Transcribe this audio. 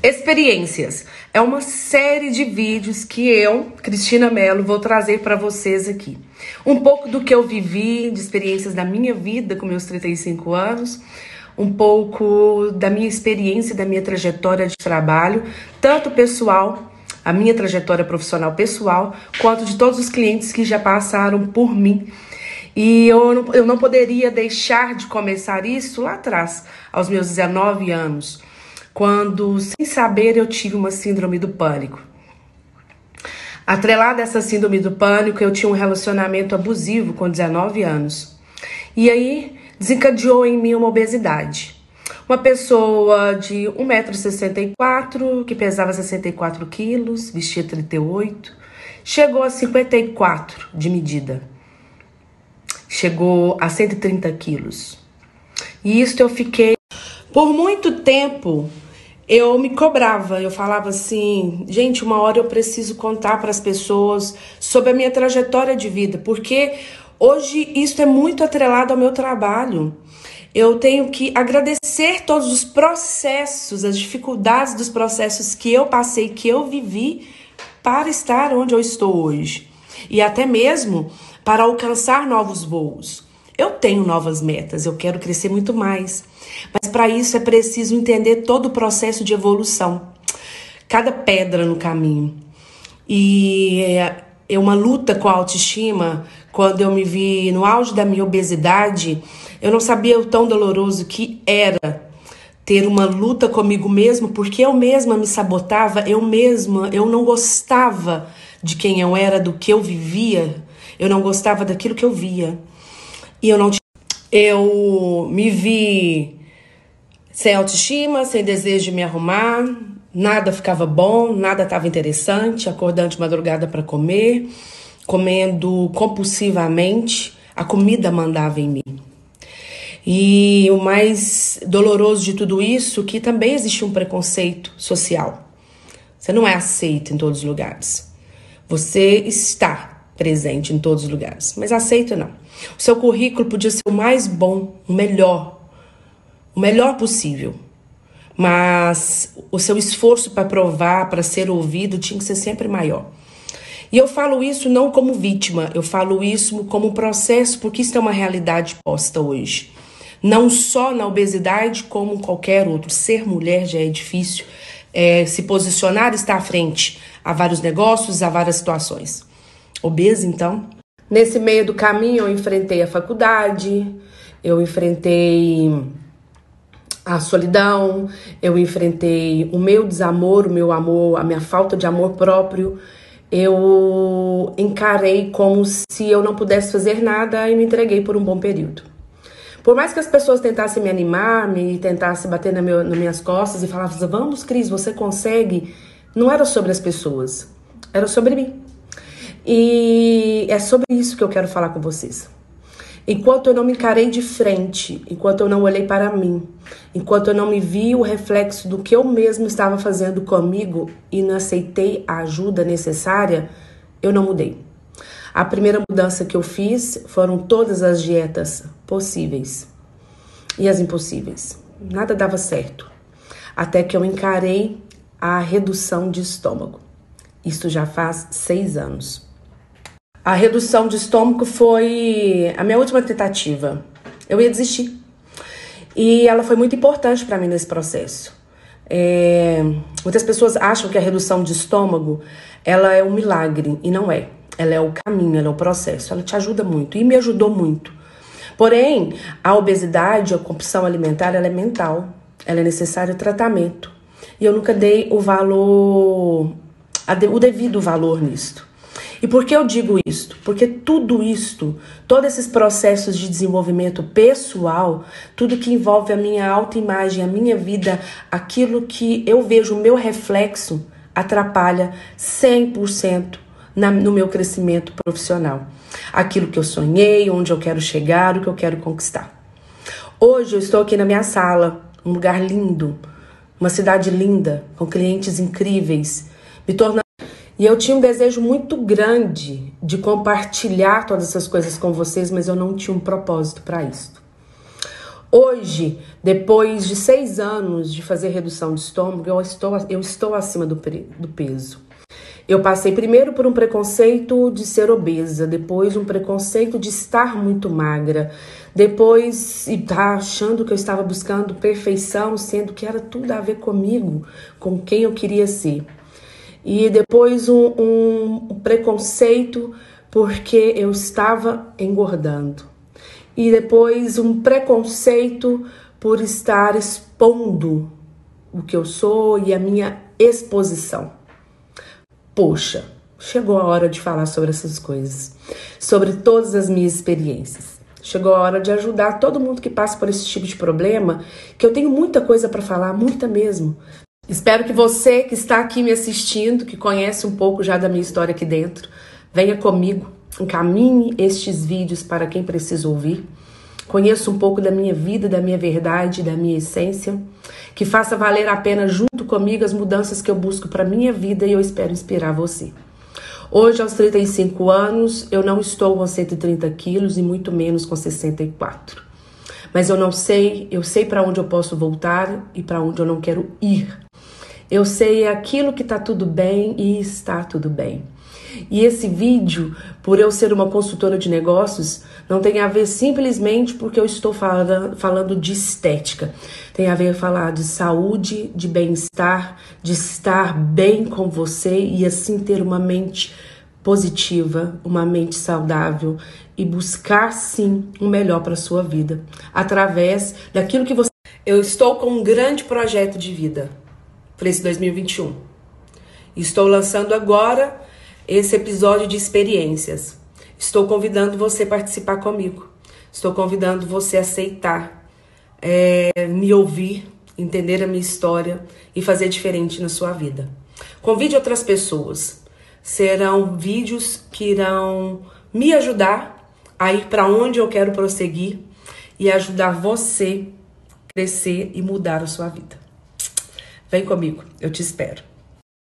Experiências é uma série de vídeos que eu, Cristina Mello, vou trazer para vocês aqui. Um pouco do que eu vivi, de experiências da minha vida com meus 35 anos, um pouco da minha experiência, da minha trajetória de trabalho, tanto pessoal, a minha trajetória profissional pessoal, quanto de todos os clientes que já passaram por mim. E eu não, eu não poderia deixar de começar isso lá atrás, aos meus 19 anos quando, sem saber, eu tive uma síndrome do pânico. Atrelada a essa síndrome do pânico, eu tinha um relacionamento abusivo com 19 anos. E aí desencadeou em mim uma obesidade. Uma pessoa de 1,64m, que pesava 64 quilos, vestia 38, chegou a 54 de medida. Chegou a 130 quilos. E isso eu fiquei por muito tempo eu me cobrava, eu falava assim, gente, uma hora eu preciso contar para as pessoas sobre a minha trajetória de vida, porque hoje isso é muito atrelado ao meu trabalho. Eu tenho que agradecer todos os processos, as dificuldades dos processos que eu passei, que eu vivi para estar onde eu estou hoje. E até mesmo para alcançar novos voos. Eu tenho novas metas, eu quero crescer muito mais. Mas para isso é preciso entender todo o processo de evolução, cada pedra no caminho. E é, é uma luta com a autoestima. Quando eu me vi no auge da minha obesidade, eu não sabia o tão doloroso que era ter uma luta comigo mesmo, porque eu mesma me sabotava, eu mesma, eu não gostava de quem eu era, do que eu vivia, eu não gostava daquilo que eu via. E eu não eu me vi sem autoestima, sem desejo de me arrumar, nada ficava bom, nada estava interessante, acordando de madrugada para comer, comendo compulsivamente, a comida mandava em mim. E o mais doloroso de tudo isso, que também existe um preconceito social. Você não é aceito em todos os lugares. Você está presente em todos os lugares, mas aceito não. O seu currículo podia ser o mais bom, o melhor, o melhor possível. Mas o seu esforço para provar, para ser ouvido, tinha que ser sempre maior. E eu falo isso não como vítima, eu falo isso como processo, porque isso é uma realidade posta hoje. Não só na obesidade, como qualquer outro. Ser mulher já é difícil. É, se posicionar está à frente a vários negócios, a várias situações. Obesa, então. Nesse meio do caminho, eu enfrentei a faculdade, eu enfrentei a solidão, eu enfrentei o meu desamor, o meu amor, a minha falta de amor próprio. Eu encarei como se eu não pudesse fazer nada e me entreguei por um bom período. Por mais que as pessoas tentassem me animar, me tentassem bater na meu, nas minhas costas e falassem, vamos, Cris, você consegue, não era sobre as pessoas, era sobre mim. E é sobre isso que eu quero falar com vocês. Enquanto eu não me encarei de frente, enquanto eu não olhei para mim, enquanto eu não me vi o reflexo do que eu mesmo estava fazendo comigo e não aceitei a ajuda necessária, eu não mudei. A primeira mudança que eu fiz foram todas as dietas possíveis e as impossíveis. Nada dava certo. Até que eu encarei a redução de estômago. Isso já faz seis anos. A redução de estômago foi a minha última tentativa. Eu ia desistir. E ela foi muito importante para mim nesse processo. É, muitas pessoas acham que a redução de estômago ela é um milagre e não é. Ela é o caminho, ela é o processo. Ela te ajuda muito e me ajudou muito. Porém, a obesidade, a compulsão alimentar, ela é mental. Ela é necessário tratamento. E eu nunca dei o valor, o devido valor nisto. E por que eu digo isto? Porque tudo isto, todos esses processos de desenvolvimento pessoal, tudo que envolve a minha autoimagem, a minha vida, aquilo que eu vejo o meu reflexo, atrapalha 100% na, no meu crescimento profissional. Aquilo que eu sonhei, onde eu quero chegar, o que eu quero conquistar. Hoje eu estou aqui na minha sala, um lugar lindo, uma cidade linda, com clientes incríveis, me tornando e eu tinha um desejo muito grande de compartilhar todas essas coisas com vocês, mas eu não tinha um propósito para isso. Hoje, depois de seis anos de fazer redução de estômago, eu estou, eu estou acima do, do peso. Eu passei primeiro por um preconceito de ser obesa, depois um preconceito de estar muito magra, depois e tá achando que eu estava buscando perfeição, sendo que era tudo a ver comigo, com quem eu queria ser. E depois um, um preconceito porque eu estava engordando. E depois um preconceito por estar expondo o que eu sou e a minha exposição. Poxa, chegou a hora de falar sobre essas coisas, sobre todas as minhas experiências. Chegou a hora de ajudar todo mundo que passa por esse tipo de problema, que eu tenho muita coisa para falar, muita mesmo. Espero que você que está aqui me assistindo, que conhece um pouco já da minha história aqui dentro, venha comigo, encaminhe estes vídeos para quem precisa ouvir. Conheça um pouco da minha vida, da minha verdade, da minha essência que faça valer a pena junto comigo as mudanças que eu busco para minha vida e eu espero inspirar você. Hoje, aos 35 anos, eu não estou com 130 quilos e muito menos com 64. Mas eu não sei, eu sei para onde eu posso voltar e para onde eu não quero ir. Eu sei aquilo que está tudo bem e está tudo bem. E esse vídeo, por eu ser uma consultora de negócios, não tem a ver simplesmente porque eu estou falando, falando de estética. Tem a ver falar de saúde, de bem-estar, de estar bem com você e assim ter uma mente positiva, uma mente saudável e buscar sim o um melhor para sua vida através daquilo que você Eu estou com um grande projeto de vida para esse 2021. Estou lançando agora esse episódio de experiências. Estou convidando você a participar comigo. Estou convidando você a aceitar, é, me ouvir, entender a minha história e fazer diferente na sua vida. Convide outras pessoas. Serão vídeos que irão me ajudar a ir para onde eu quero prosseguir e ajudar você a crescer e mudar a sua vida. Vem comigo, eu te espero.